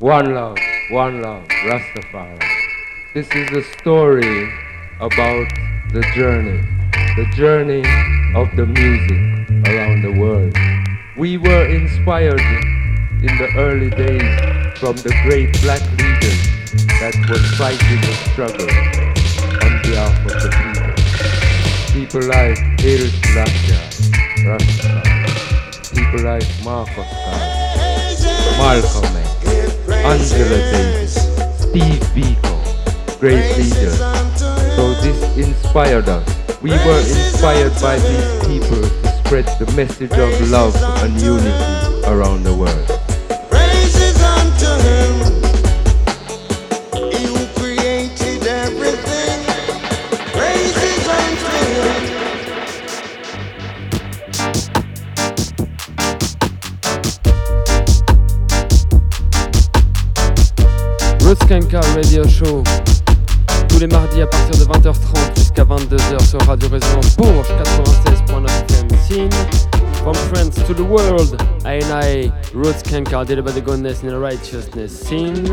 One love, one love, Rastafari. This is a story about the journey, the journey of the music around the world. We were inspired in the early days from the great black leaders that were fighting the struggle on behalf of the people. People like Haile Selassie, Rastafari. People like Marcus Garvey, Malcolm X. Angela Davis, Steve Biko, great leaders. So this inspired us. We were inspired by these people to spread the message of love and unity around the world. Radio Résonance Bourges 96.9 FM From France to the world I and I Roots did about the goodness and the righteousness scene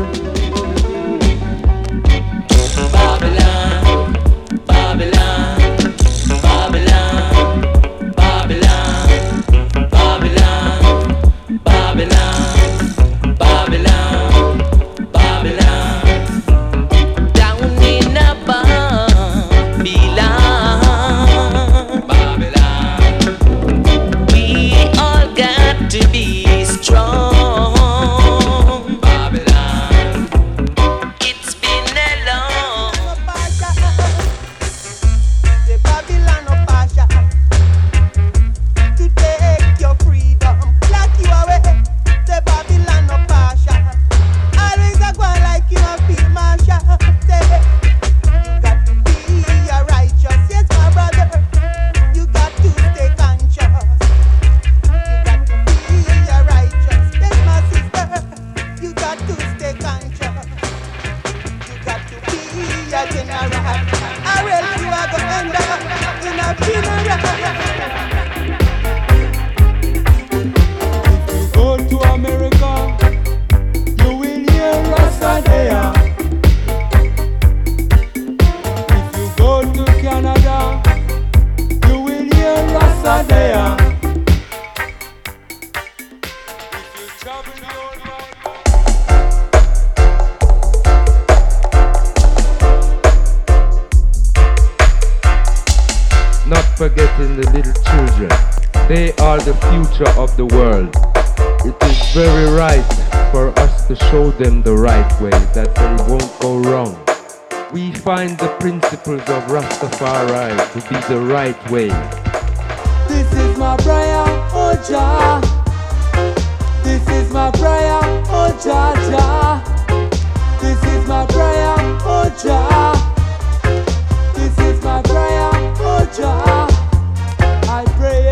show them the right way, that they won't go wrong. We find the principles of Rastafari to be the right way. This is my prayer, oh Jah. This is my prayer, oh Jah Jah. This is my prayer, oh Jah. This is my prayer, oh Jah. I pray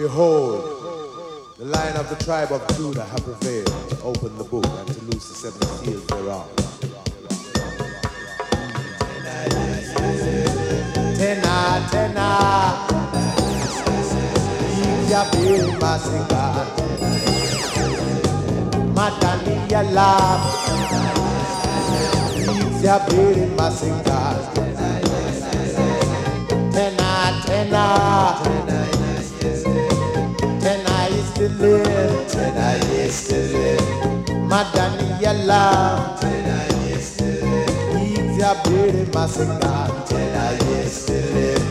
Behold, the lion of the tribe of Judah hath prevailed. To open the book and to loose the seven seals thereof. Tena, tena, Yabe Masinga, Madani Yalam, Yabe Masinga, Tena, tena, tena to live, tena is to live, Madani Yalam, tena is to live, Yabe Masinga, tena is to live,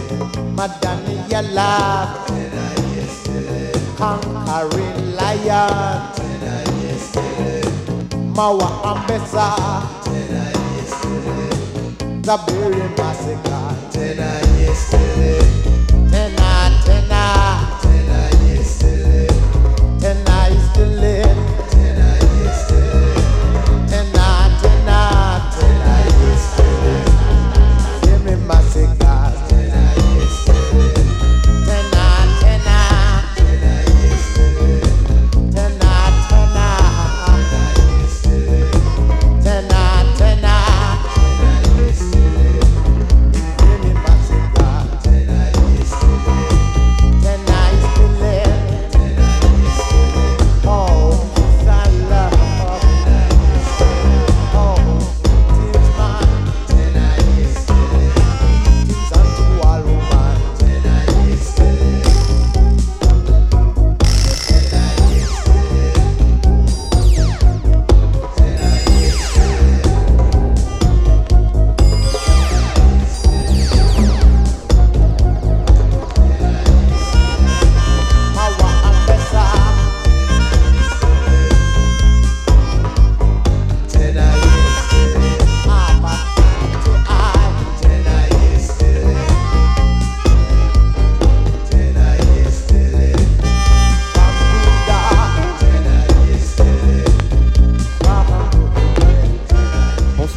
Madani Yalam, tena is to live, conquering lion, tena is to live, Mawa Ambessa, tena is to live, Zabiri Masinga, tena is to live,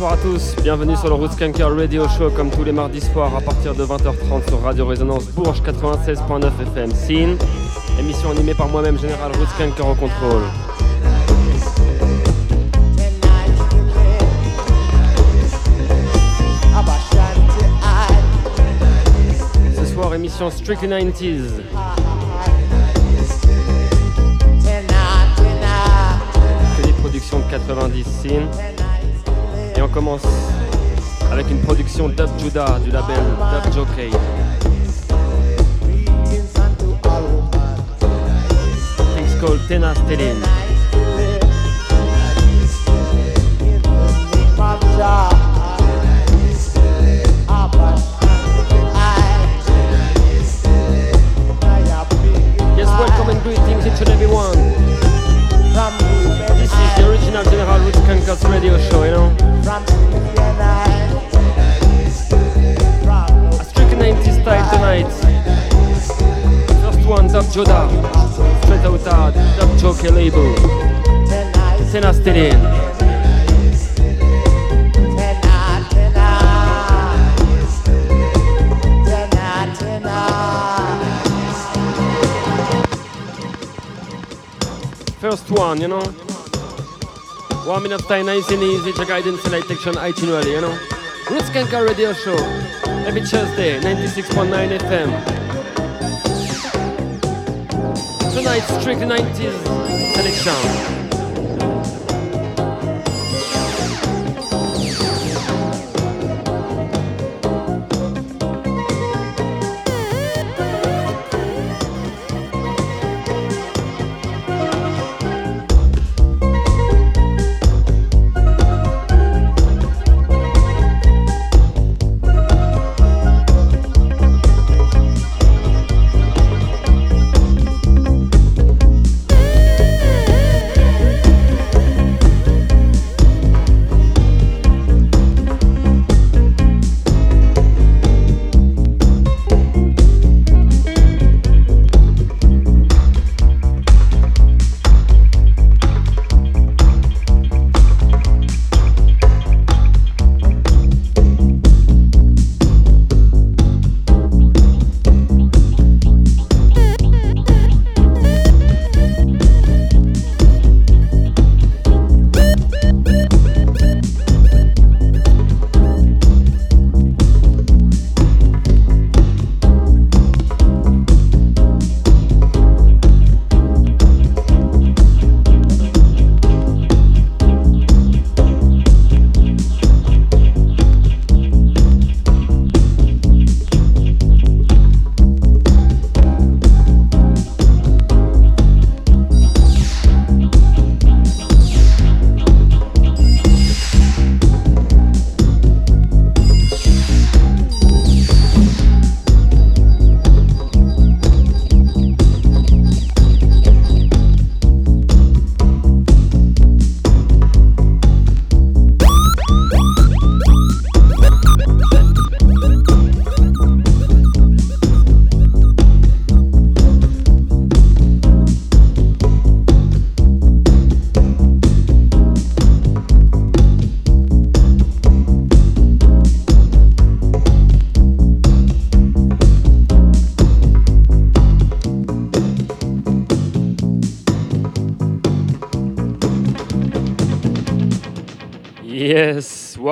bonsoir à tous, bienvenue sur le Rootskanker Radio Show comme tous les mardis soirs à partir de 20h30 sur Radio Résonance Bourges 96.9 FM Scene. Émission animée par moi-même, Général Rootskanker au contrôle. Ce soir, émission Strictly 90s. Que des productions de 90 scene. On commence avec une production Dub Judah du label Dub Jockey. Things called Tena Stelin. Yes, welcome and greetings each and everyone. This is the original General Roots Kankers radio show, First one, Dub Judah. Straight out of Dub Jockey label. Tena Stelin. First one, you know. Warming up time nice and easy, the guidance selection itinerary, you know. Roots Kanka Radio Show. Every Tuesday, 96.9 FM. Tonight, strictly 90s selection.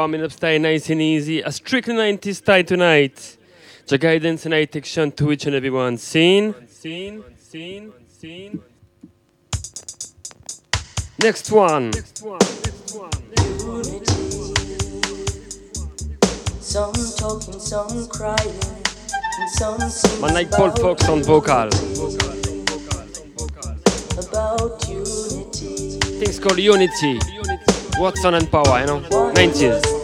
Warming up style nice and easy. A strictly 90s style tonight. The guidance and action to each and everyone. Scene, scene, scene, scene. Next one. Some talking, some crying, and some sing Man like Paul Fox on vocal. about unity. Things called Unity. Watson and Power, you know? 90s.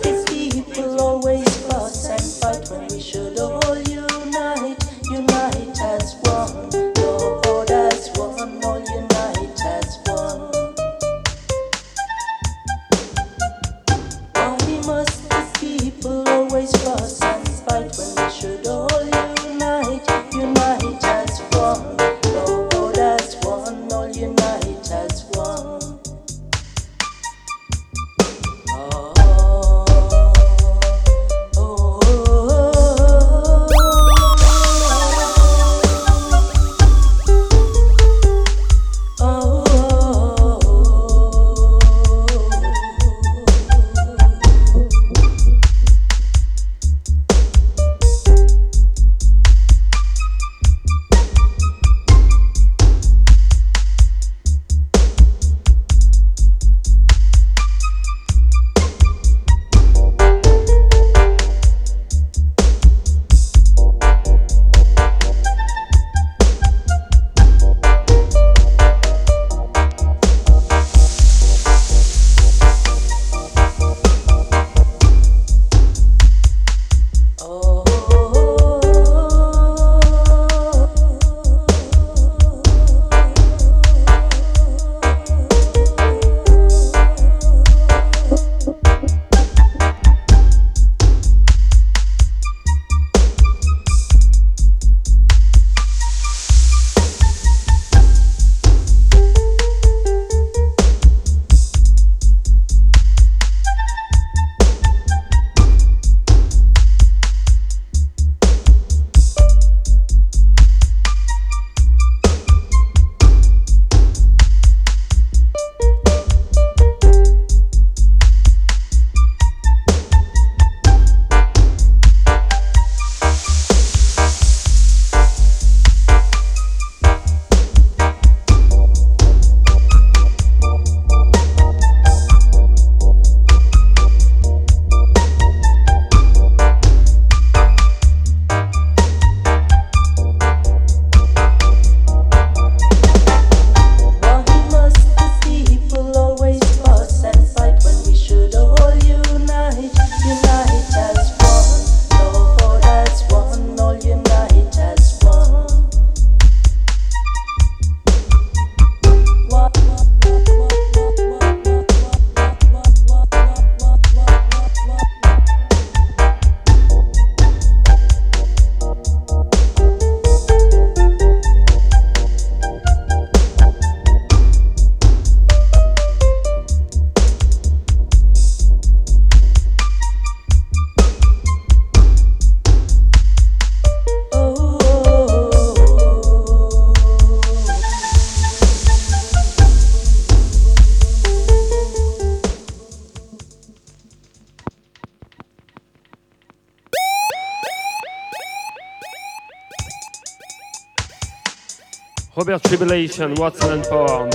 What's Watson and Power.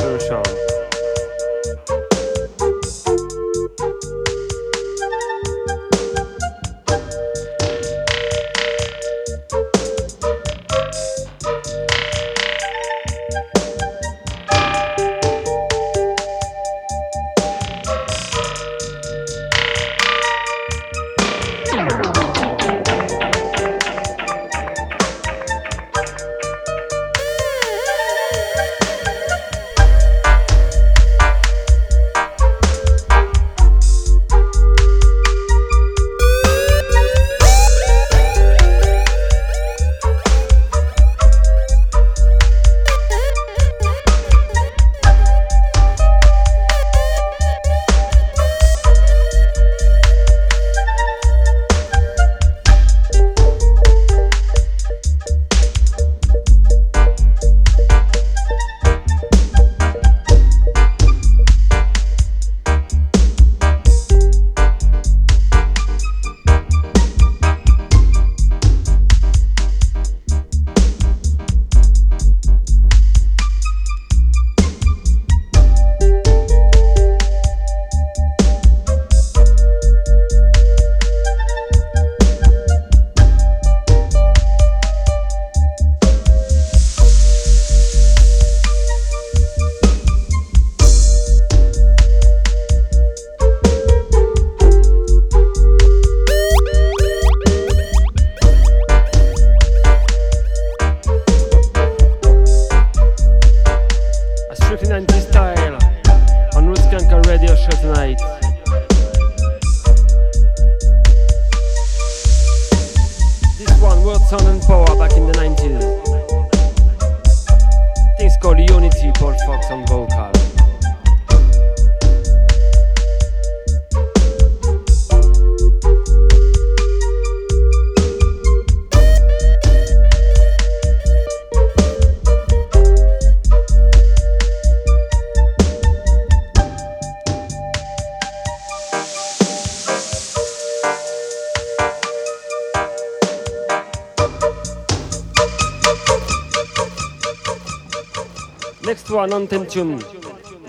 Şu an Anthem Tune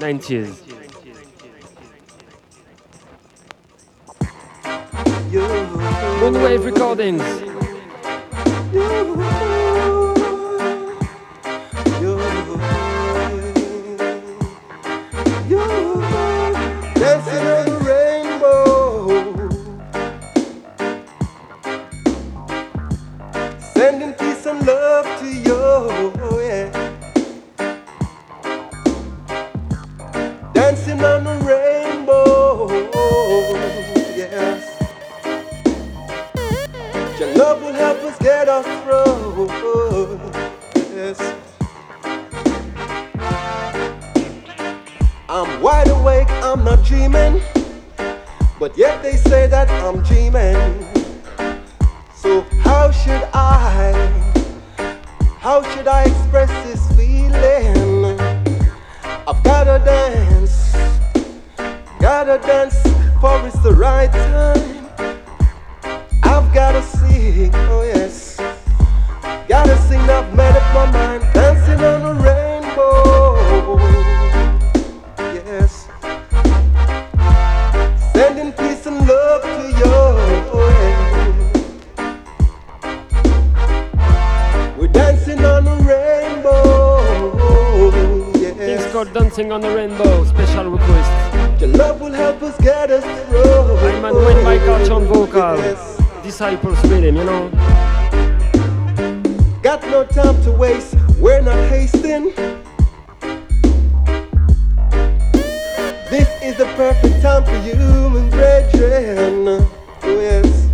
90s. I'm doing my catch on vocal. Disciples rhythm, you know. Got no time to waste, we're not hasting. This is the perfect time for human brethren. Oh, yes.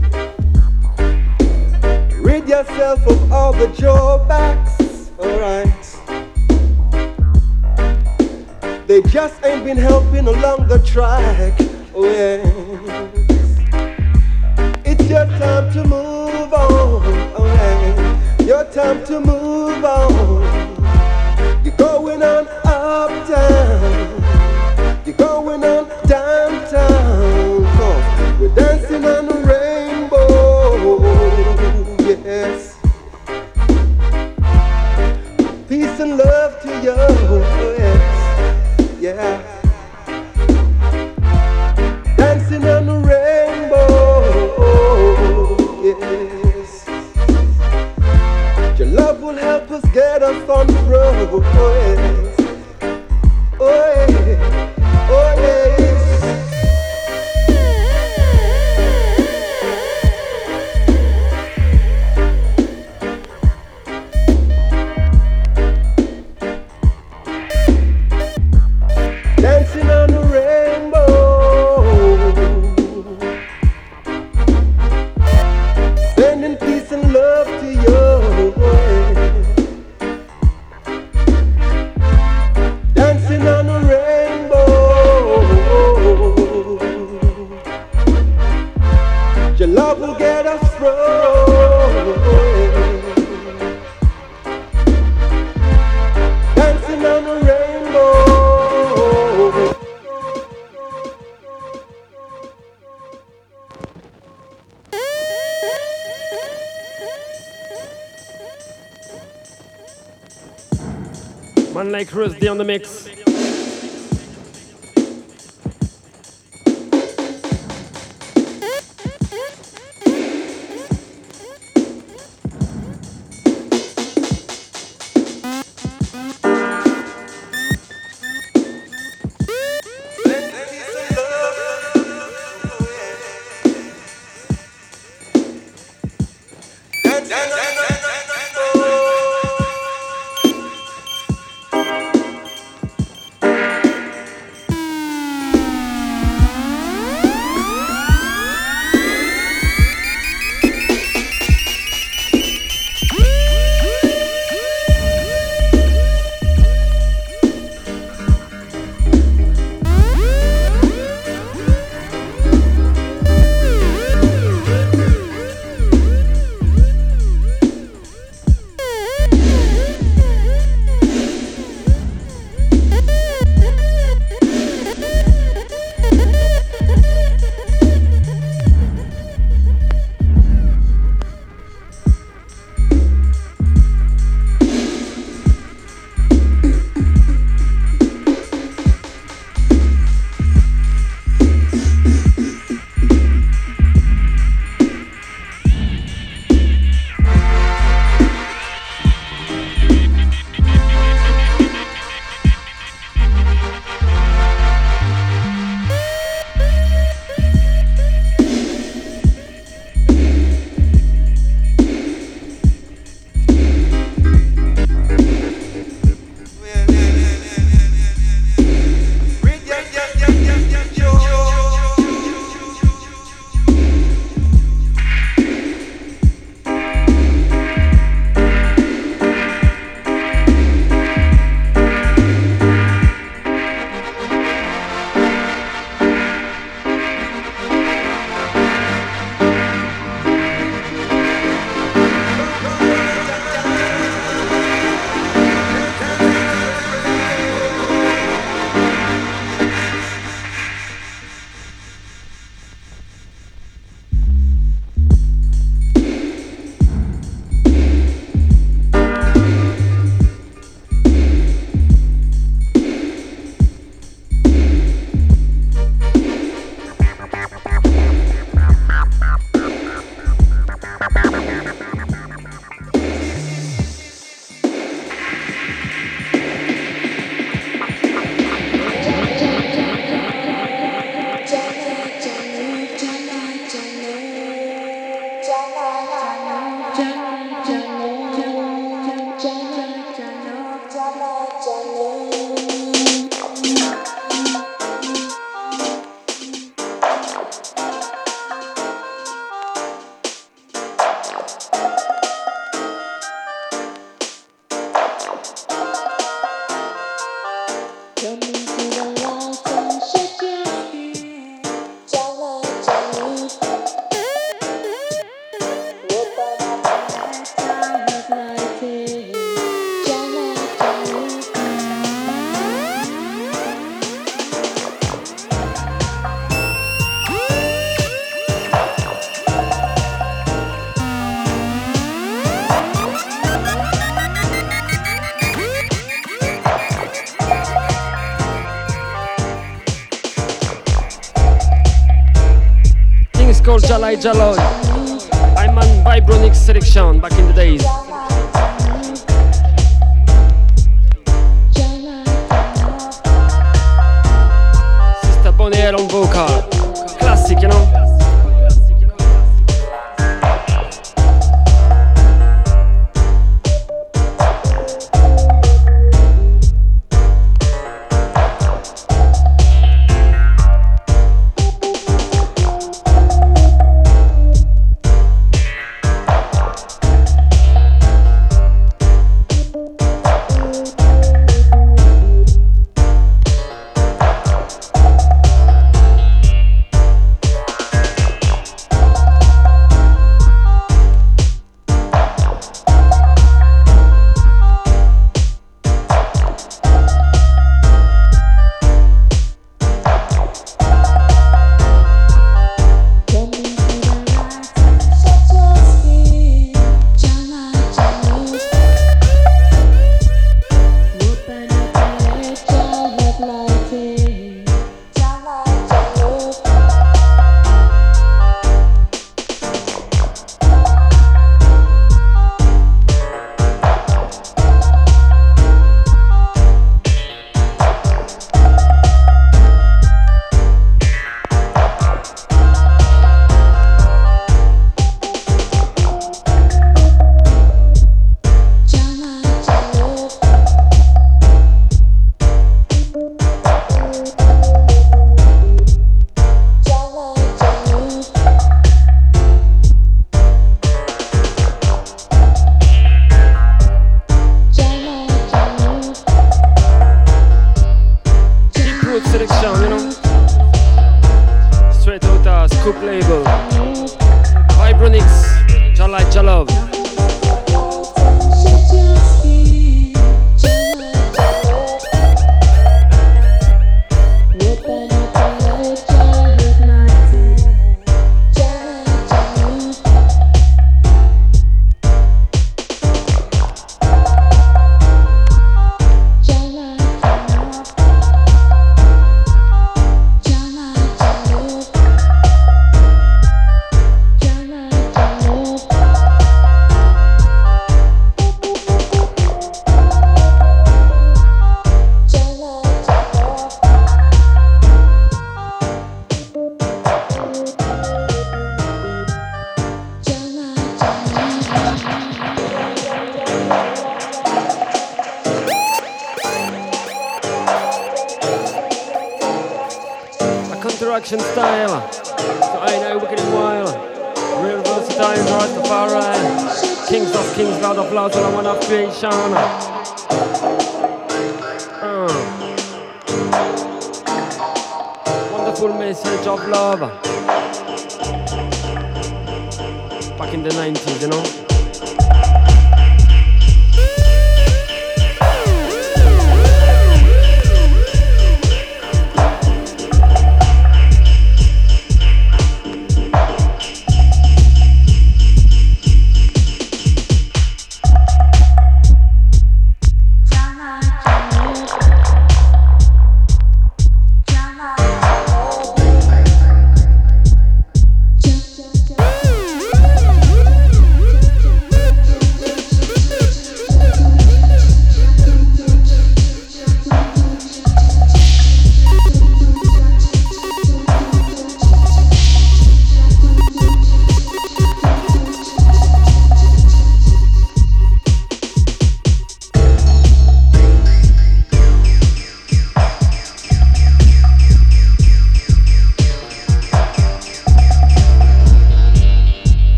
Rid yourself of all the drawbacks. Alright. They just ain't been helping along the track. Oh, yeah. It's your time to move on. Oh, yeah. Your time to move on. You're going on uptown. You're going on downtown. Oh, we're dancing on the rainbow. Yes. Peace and love to you. get us on the road. Oh, yes. Oh, yeah. Like Rusty on the mix. Jalai Jaloi. I'm on Vibronic selection back in the days. Sister Bonnie L on vocal. Classic, you know? production style. So I know wicked and wild. Real versatile, right to far end. Kings of kings, loud of loud, all I wanna creation. Uh. Wonderful message of love. Back in the 90s, you know.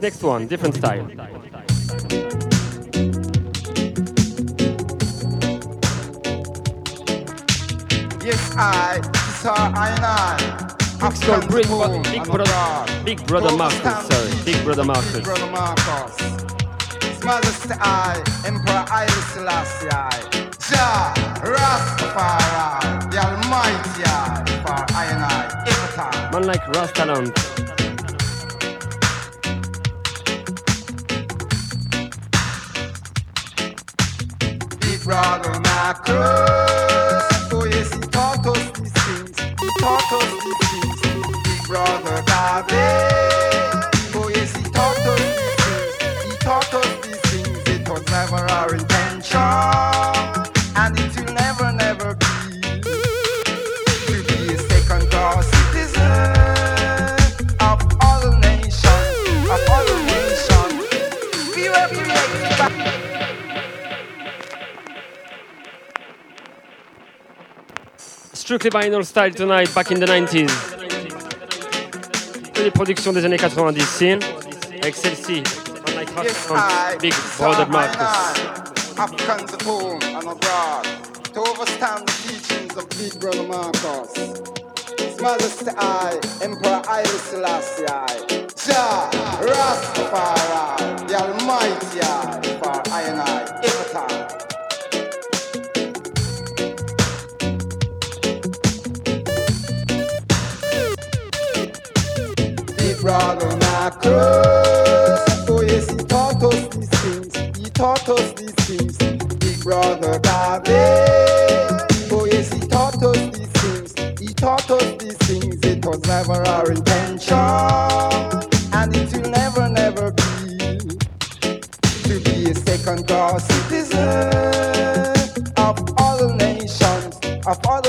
Next one, different style. Yes, I, sir, I and I. It's called Big, Big Brother, Big Brother Marcus, sorry, Big Brother Marcus. Big Brother Marcus. His Majesty I, Emperor Haile Selassie I. Jah, Rastafari, the Almighty for I and I, every time. Man like Rastaland. brother Marcus. Oh yes, he taught us these things. He taught us these things. Big brother David. Vinyl Style Tonight, Back in the 90s. Les productions des années 90 ici, avec celle-ci, Big Brother Marcus. Africans Brother, on our. Oh yes, he taught us these things. He taught us these things. Big brother Babel. Oh yes, he taught us these things. He taught us these things. It was never our intention, and it will never, never be to be a second-class citizen of all nations, of all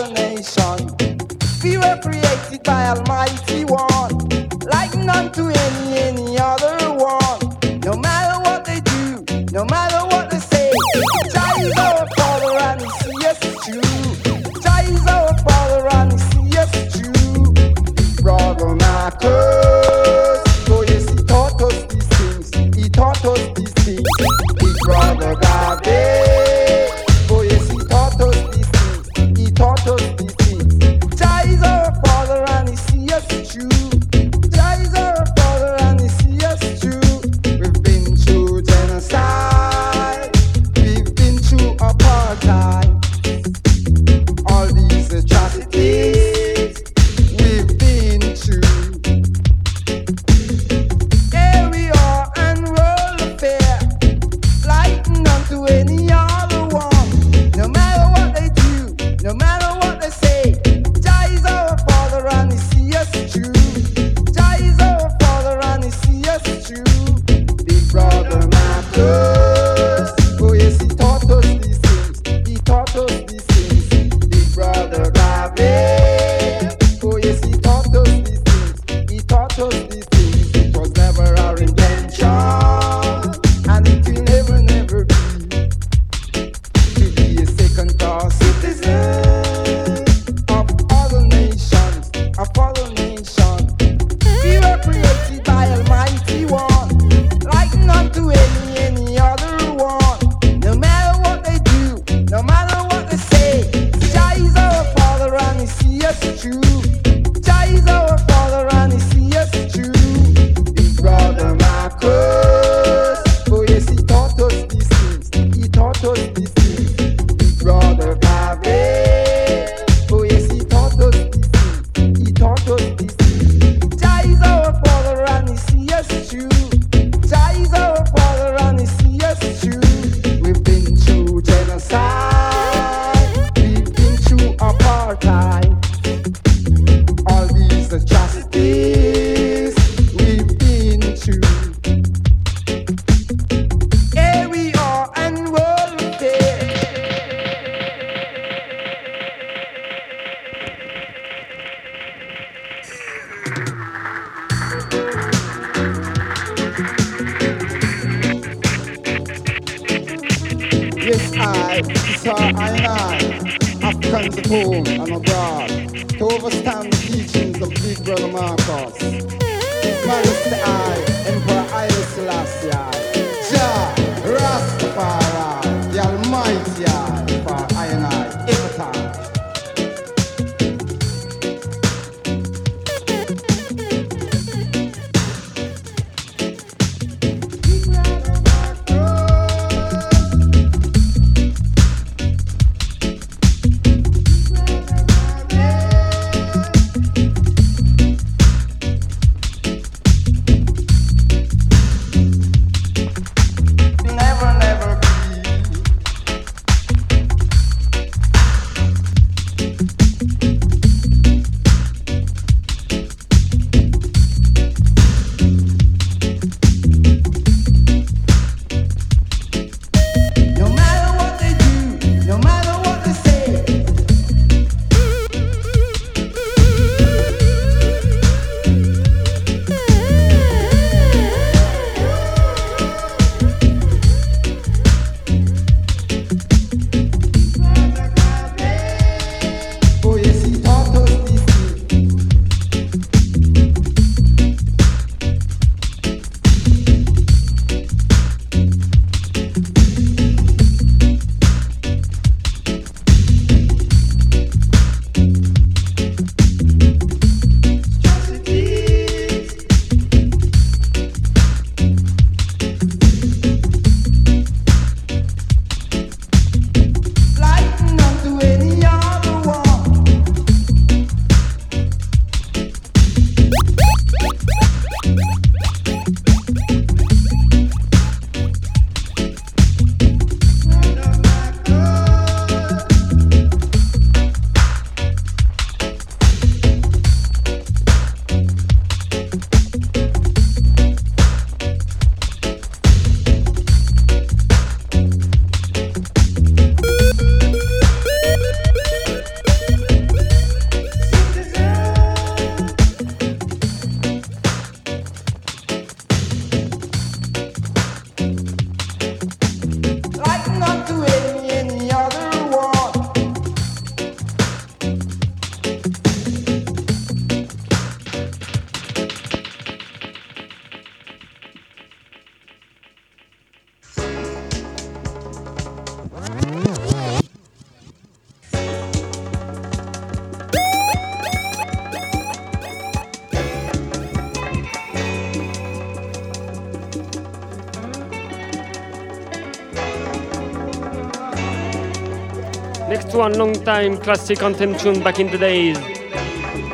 time classic anthem tune back in the days.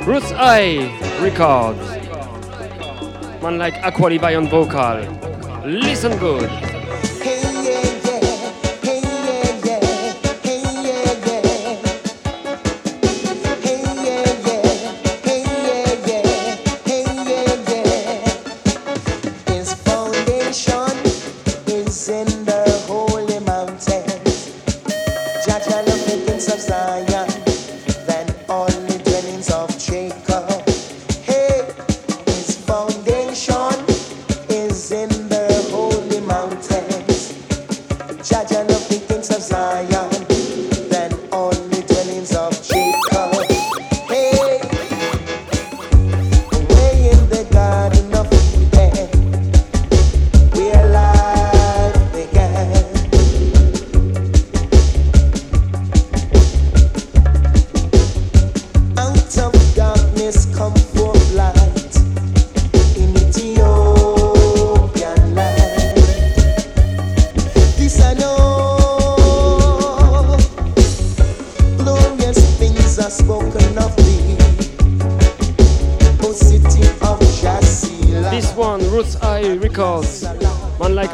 Bruce I. Records. Man like Aqualibi on vocal. Listen good.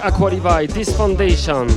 Aqualivai, this foundation.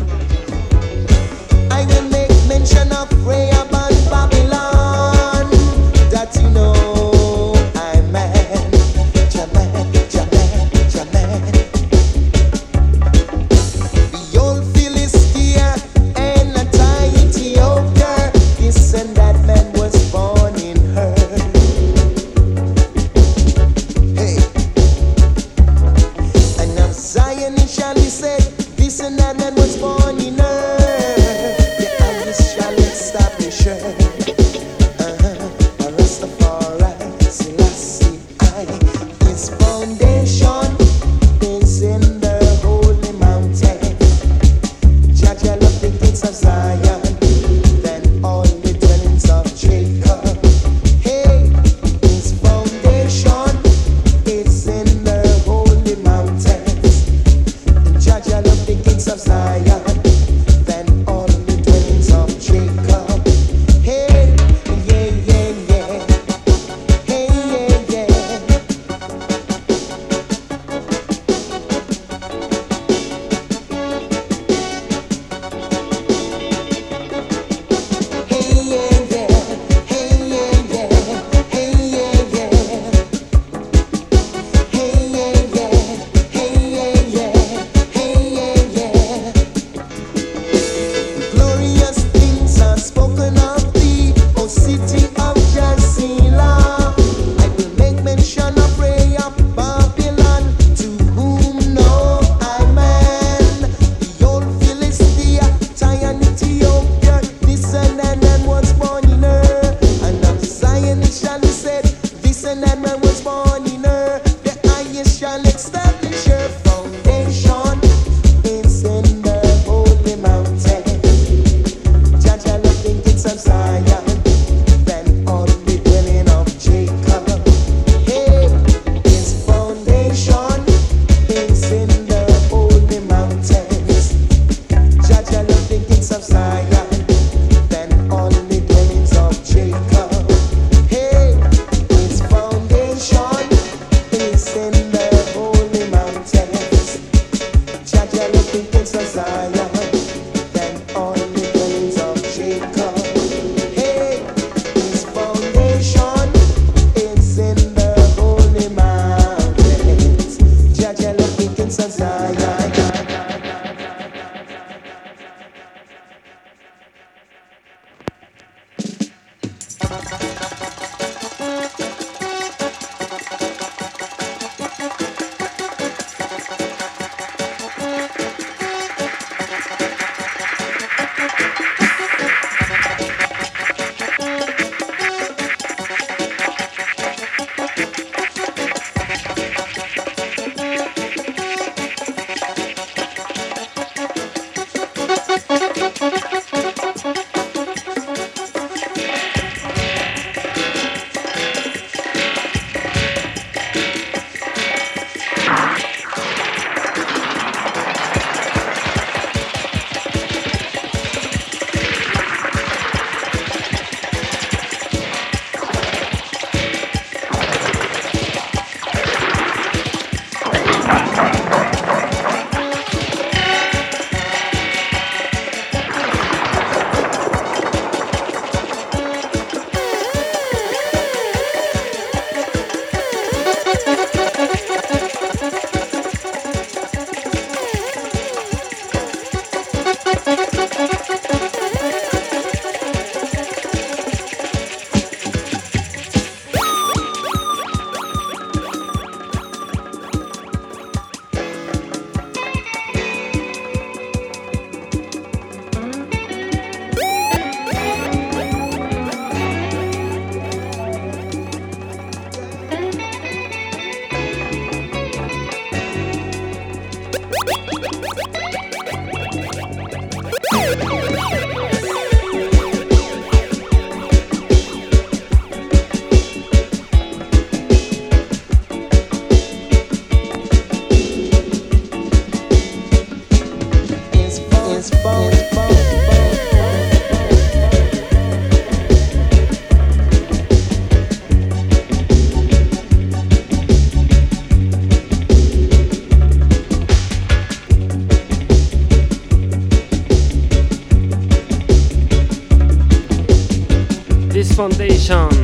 foundation.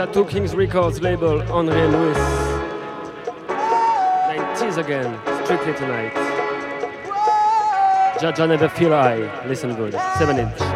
Tattoo Kings Records label, Henri Louis. 90s again, strictly tonight. Jaja Never Feel I, listen good, 7 inch.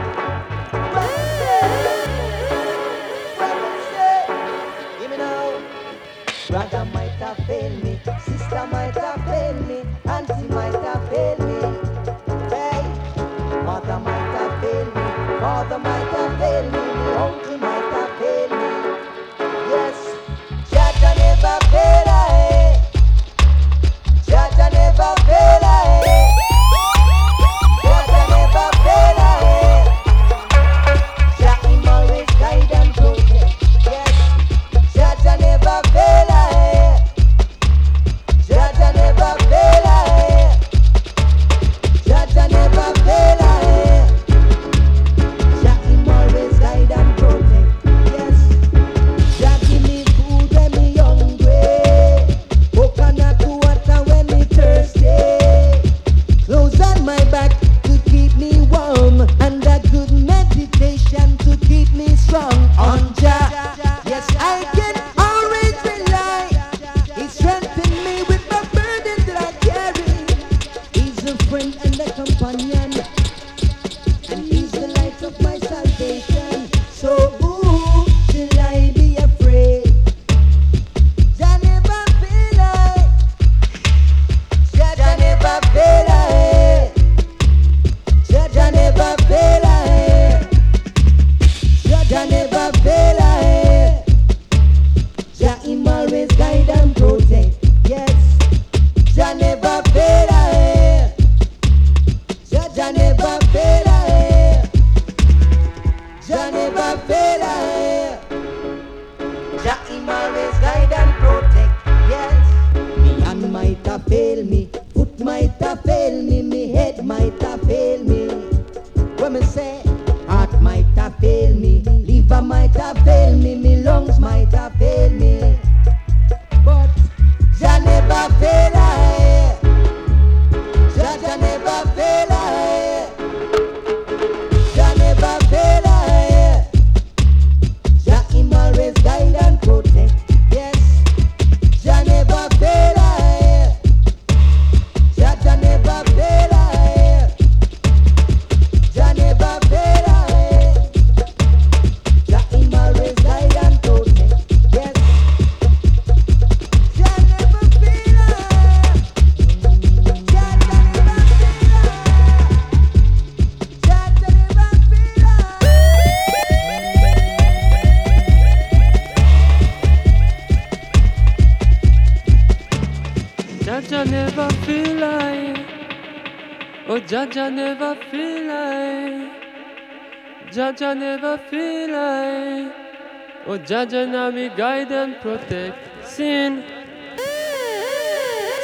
Jajanami, guide and protect. Sin.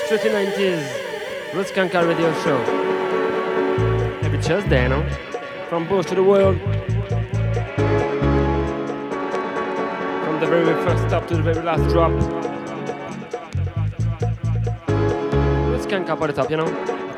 Strictly 90s. Roots Skankers Radio Show. Every Tuesday, no? From Bush to the world. From the very first stop to the very last drop. Roots Skankers at the top, you know?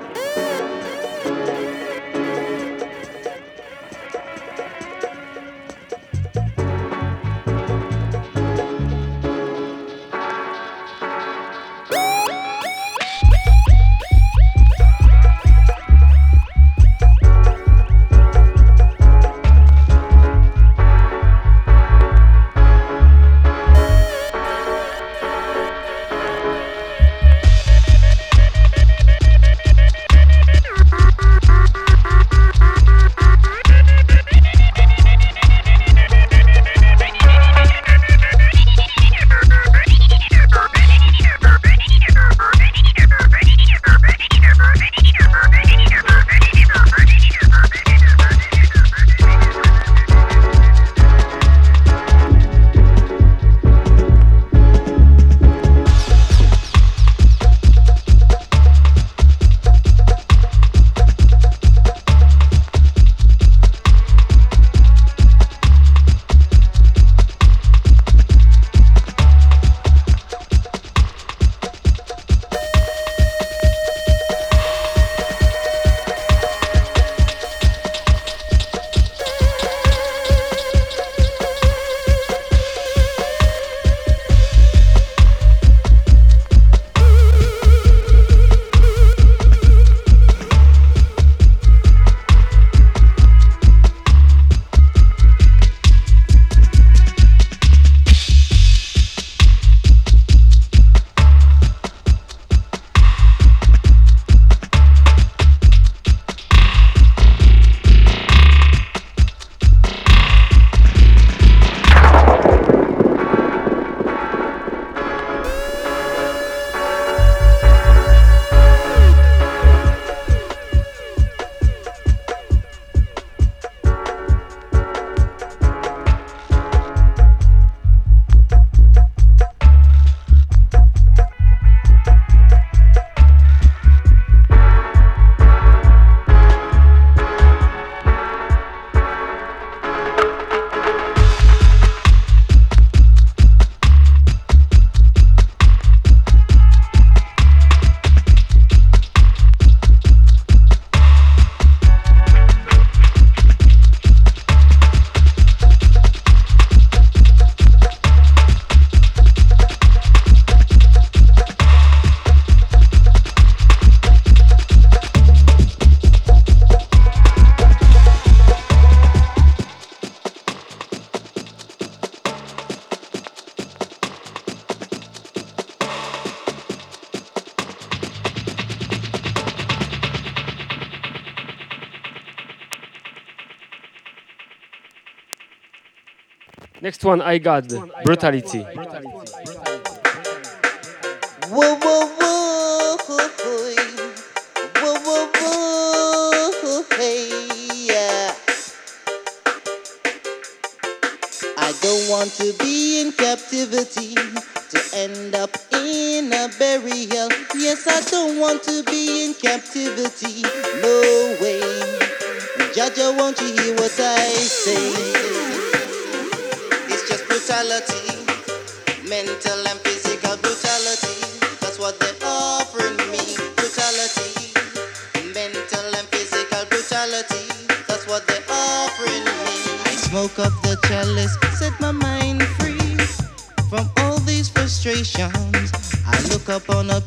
Next one I got Brutality. Set my mind free from all these frustrations. I look up on a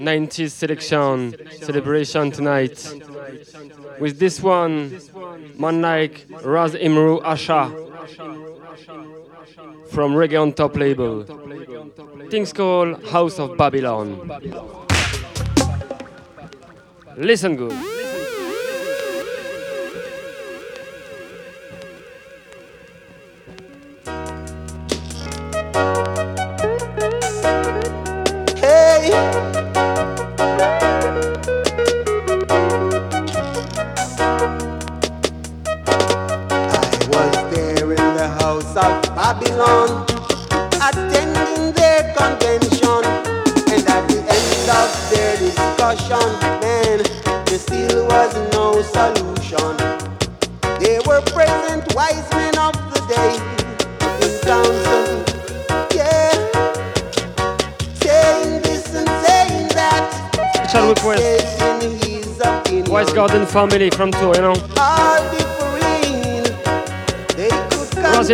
90s selection celebration tonight. With this one, man like Raz Imru Asha from Reggae on Top label. Things called House of Babylon. Listen good. Babylon, attending their convention, and at the end of their discussion, man, there still was no solution. There were present wise men of the day in council, yeah, saying this and saying that. Special request. stating his. Wise Garden family from Tour, you know.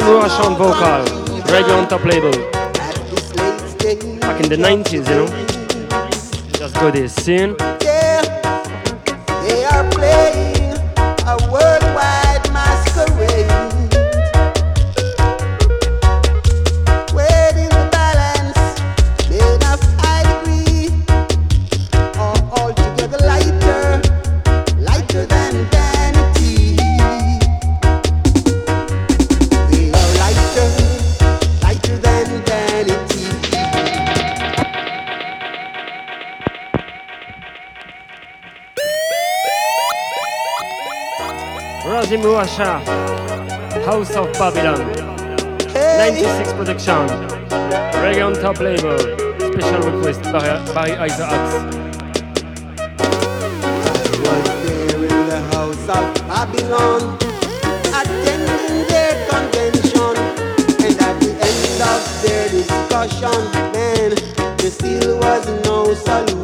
Ruach on vocal. Reggae on Top label. Back in the 90s, you know. Just go this scene. Ruasha, House of Babylon. 96 production. Reggae on Top label. Special request by, Barry Isaacs. was there in the house of Babylon, attending their convention, and at the end of their discussion, man, there still was no solution.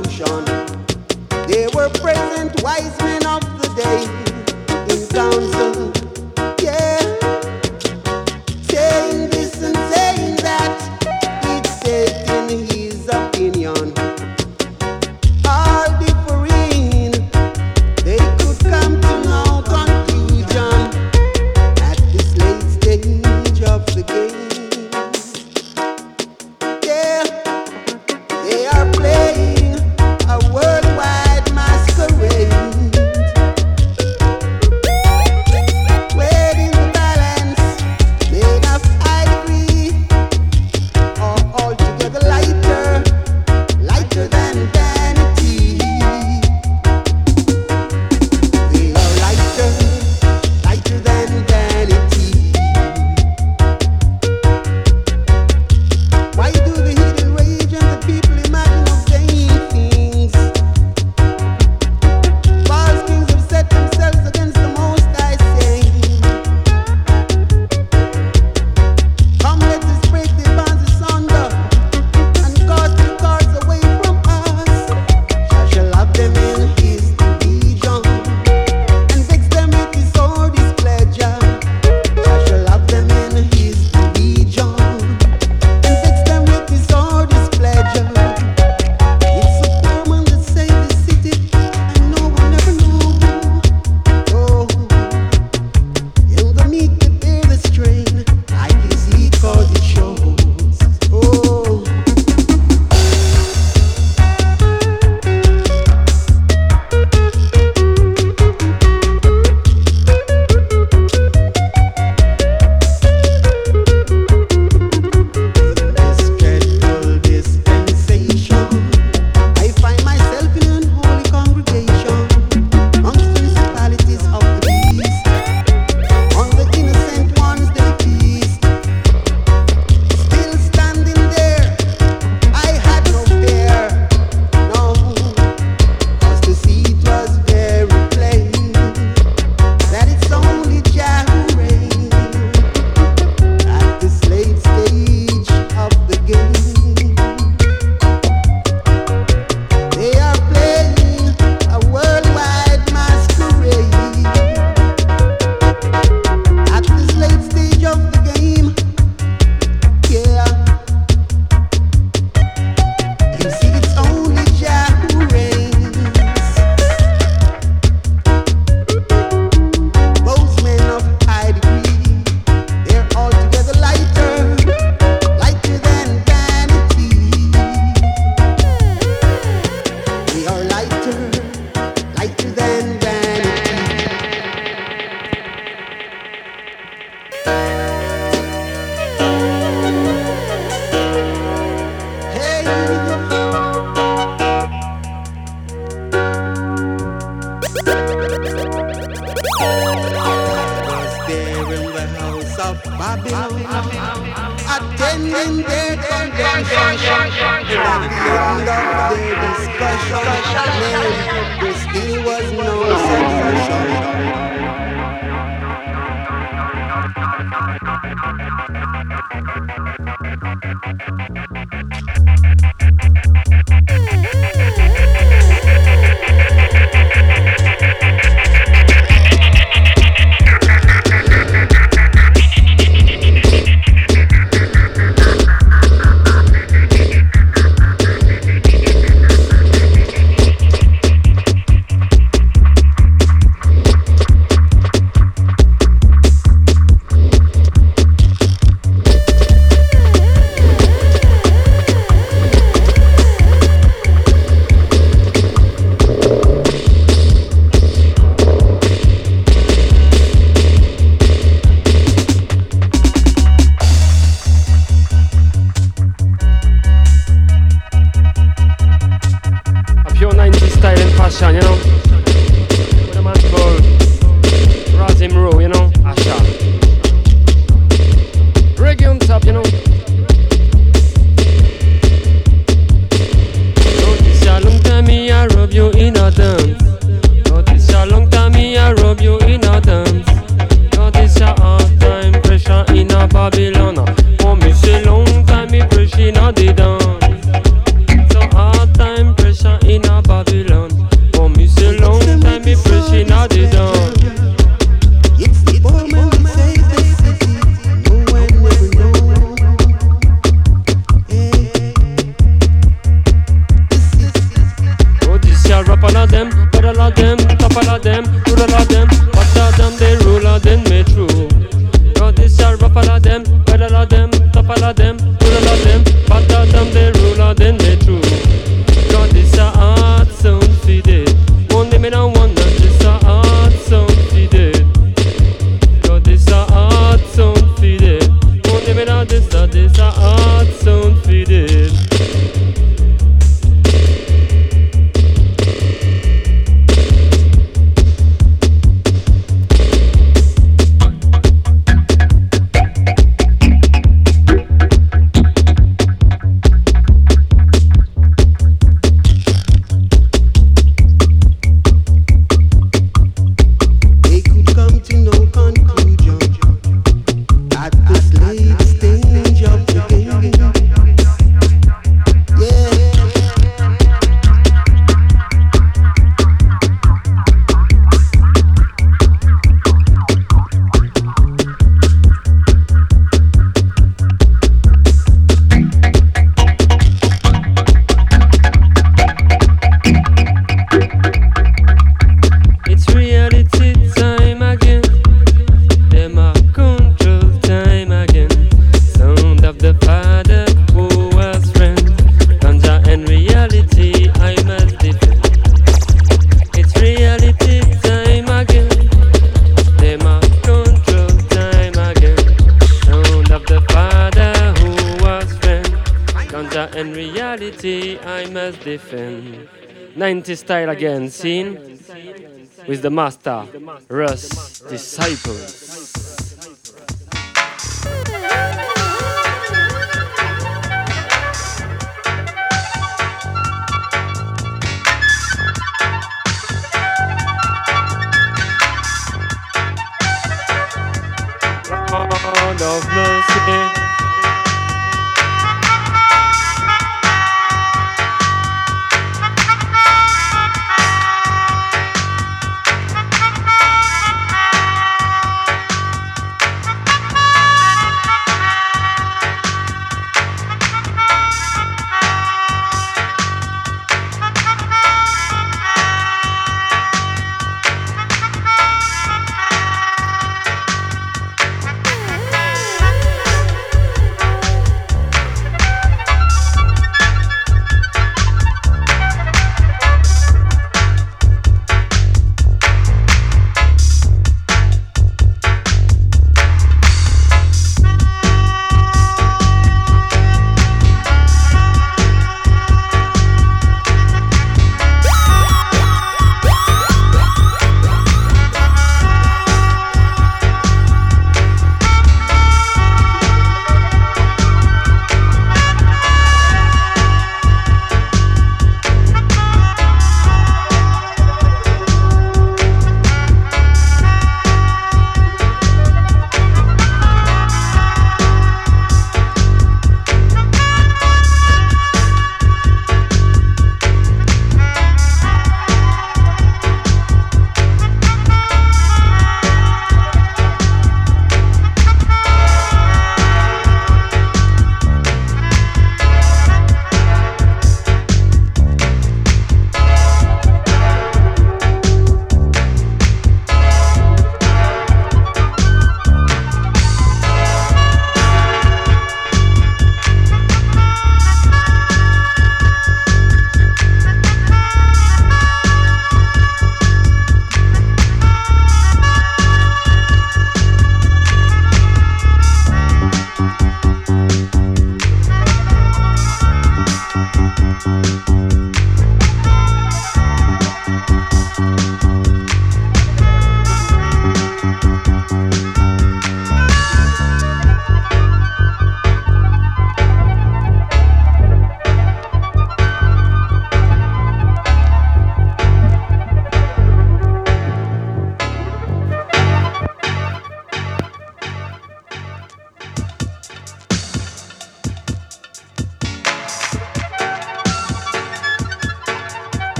90s style and fashion, you know. With a man called Razim Rowe, you know, Asha. Reggae on top, you know. Notice a long time me I rub you in a dance. Notice a long time me I rub you in a dance. Notice a hard time pressure in a Babylon. For me say long time me pressure in a dance. again scene with the master, Russ.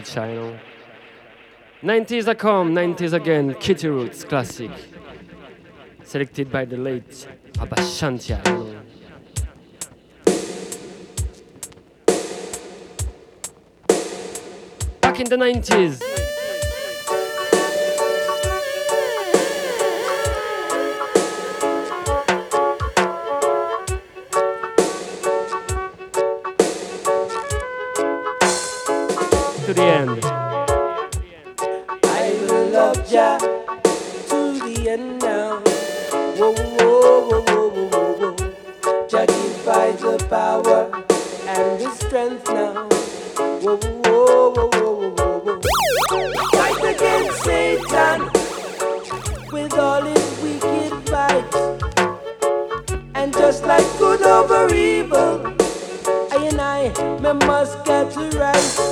Channel. 90s are come, 90s again, Kitty Roots classic. Selected by the late Papa Shantia. Back in the 90s. to the end now. Whoa, whoa, whoa, whoa, whoa, whoa, whoa. Jah give the power and the strength now. Whoa, whoa, whoa, whoa, whoa, whoa, whoa. Fight against Satan with all his wicked might. and just like good over evil, I and I, we must get to right.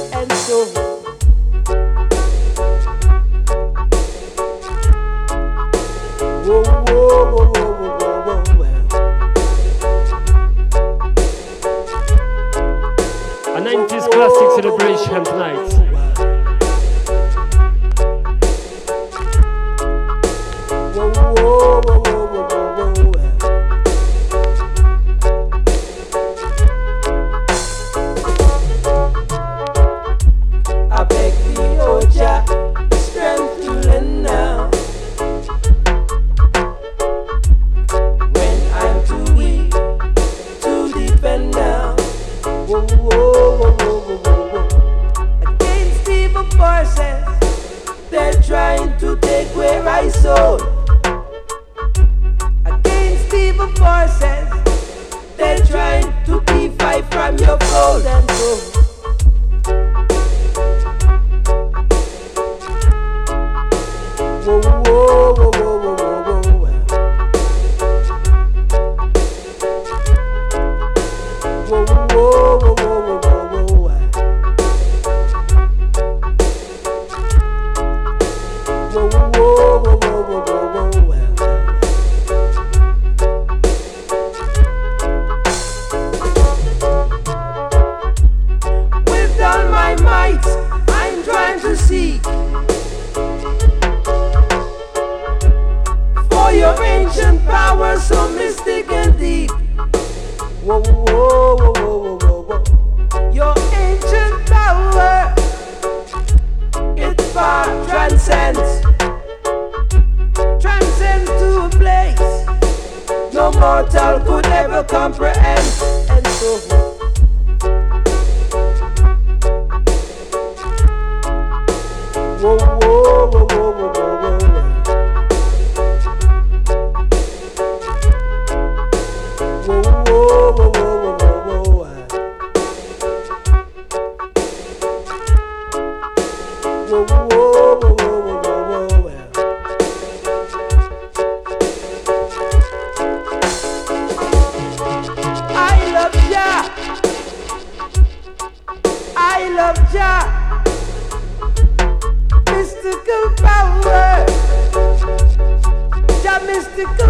Mystical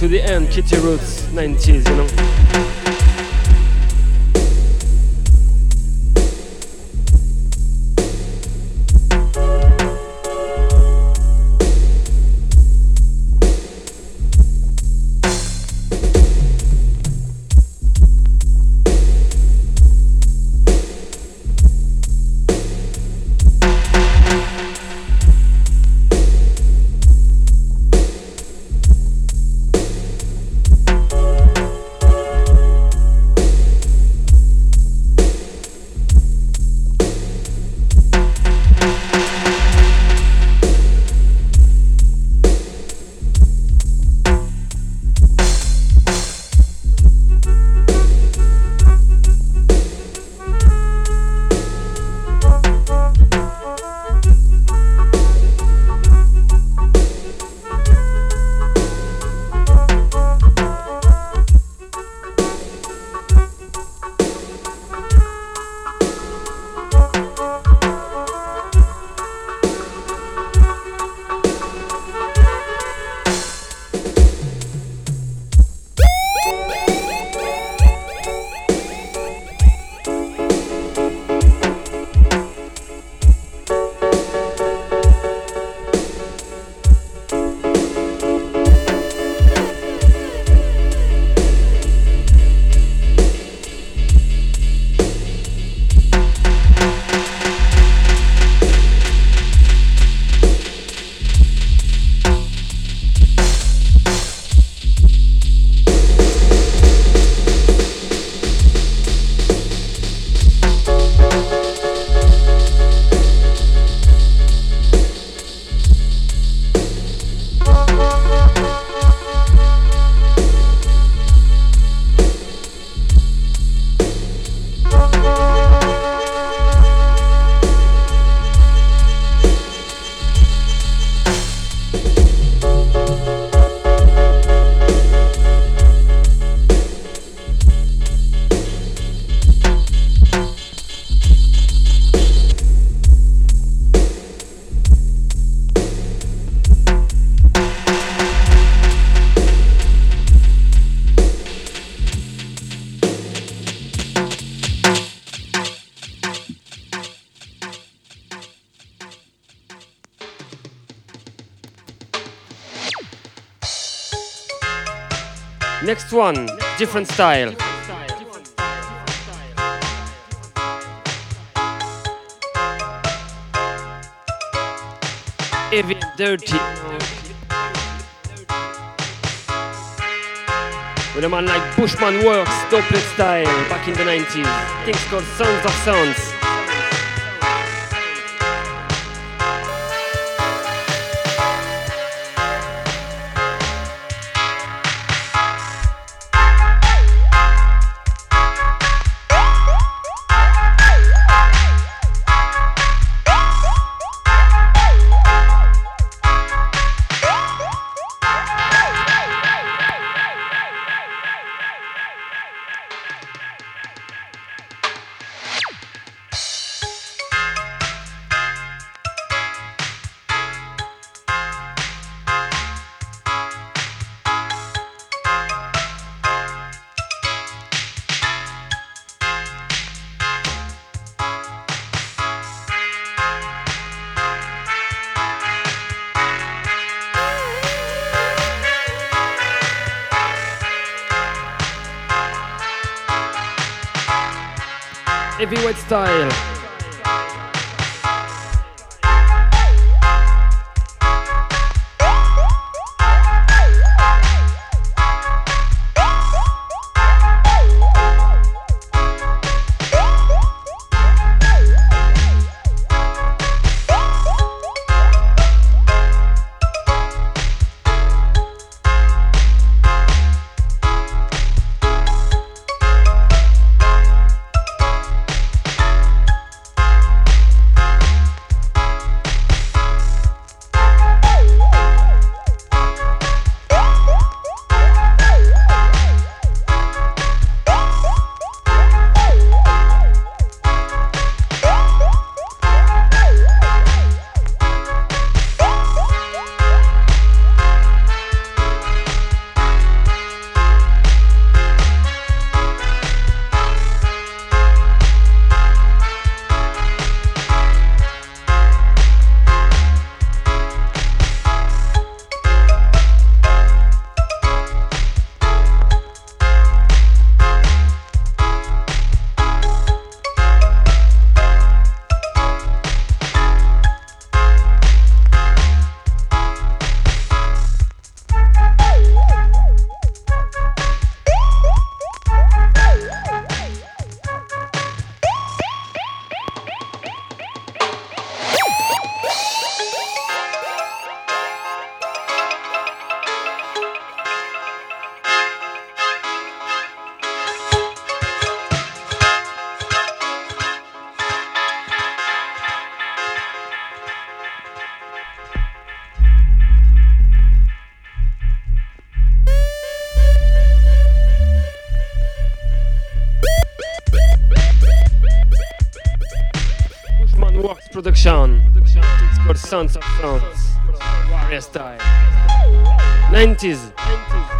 to the end, Kitty Roots different style. Heavy dirty. With a man like Bushman Works, doublet style, back in the 90s. Things called Sounds of Sounds. production. It's called Sons of France. Warrior style. 90s. 90s.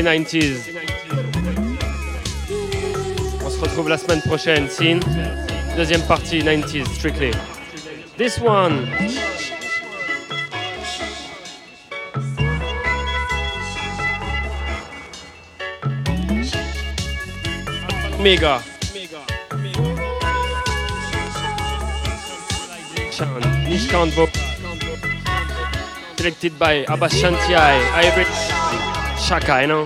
Strictly 90s. On se retrouve la semaine prochaine. Sin, Deuxième partie, 90s, strictly. This one. Mega. Nishkant Vocal. Selected by Abbas Shantiai, Hybrid Shaka, you know.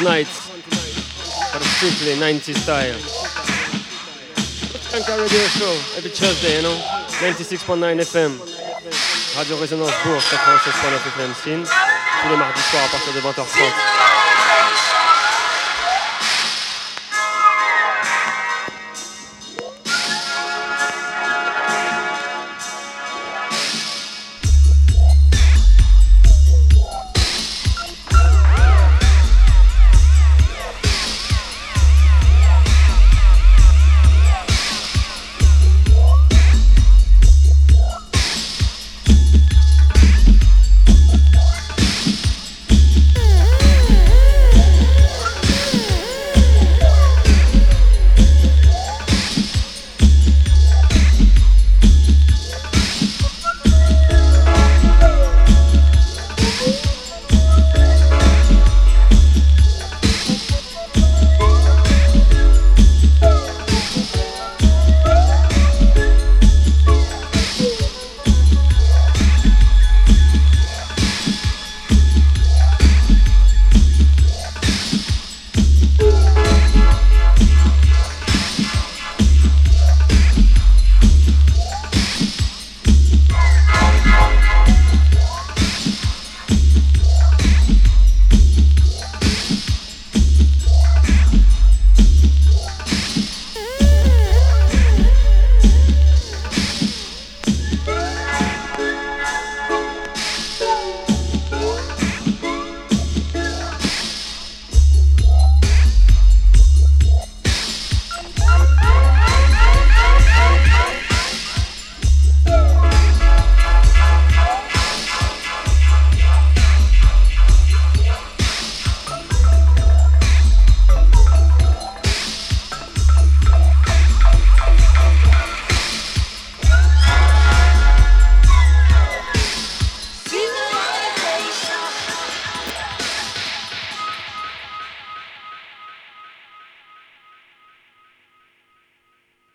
Tonight. For strictly 90 style. Anchor Radio Show, every Tuesday, you know, 96.9 FM. Radio Résonance Bourg, 96.9 FM Sin, tous les mardis soirs à partir de 20h30.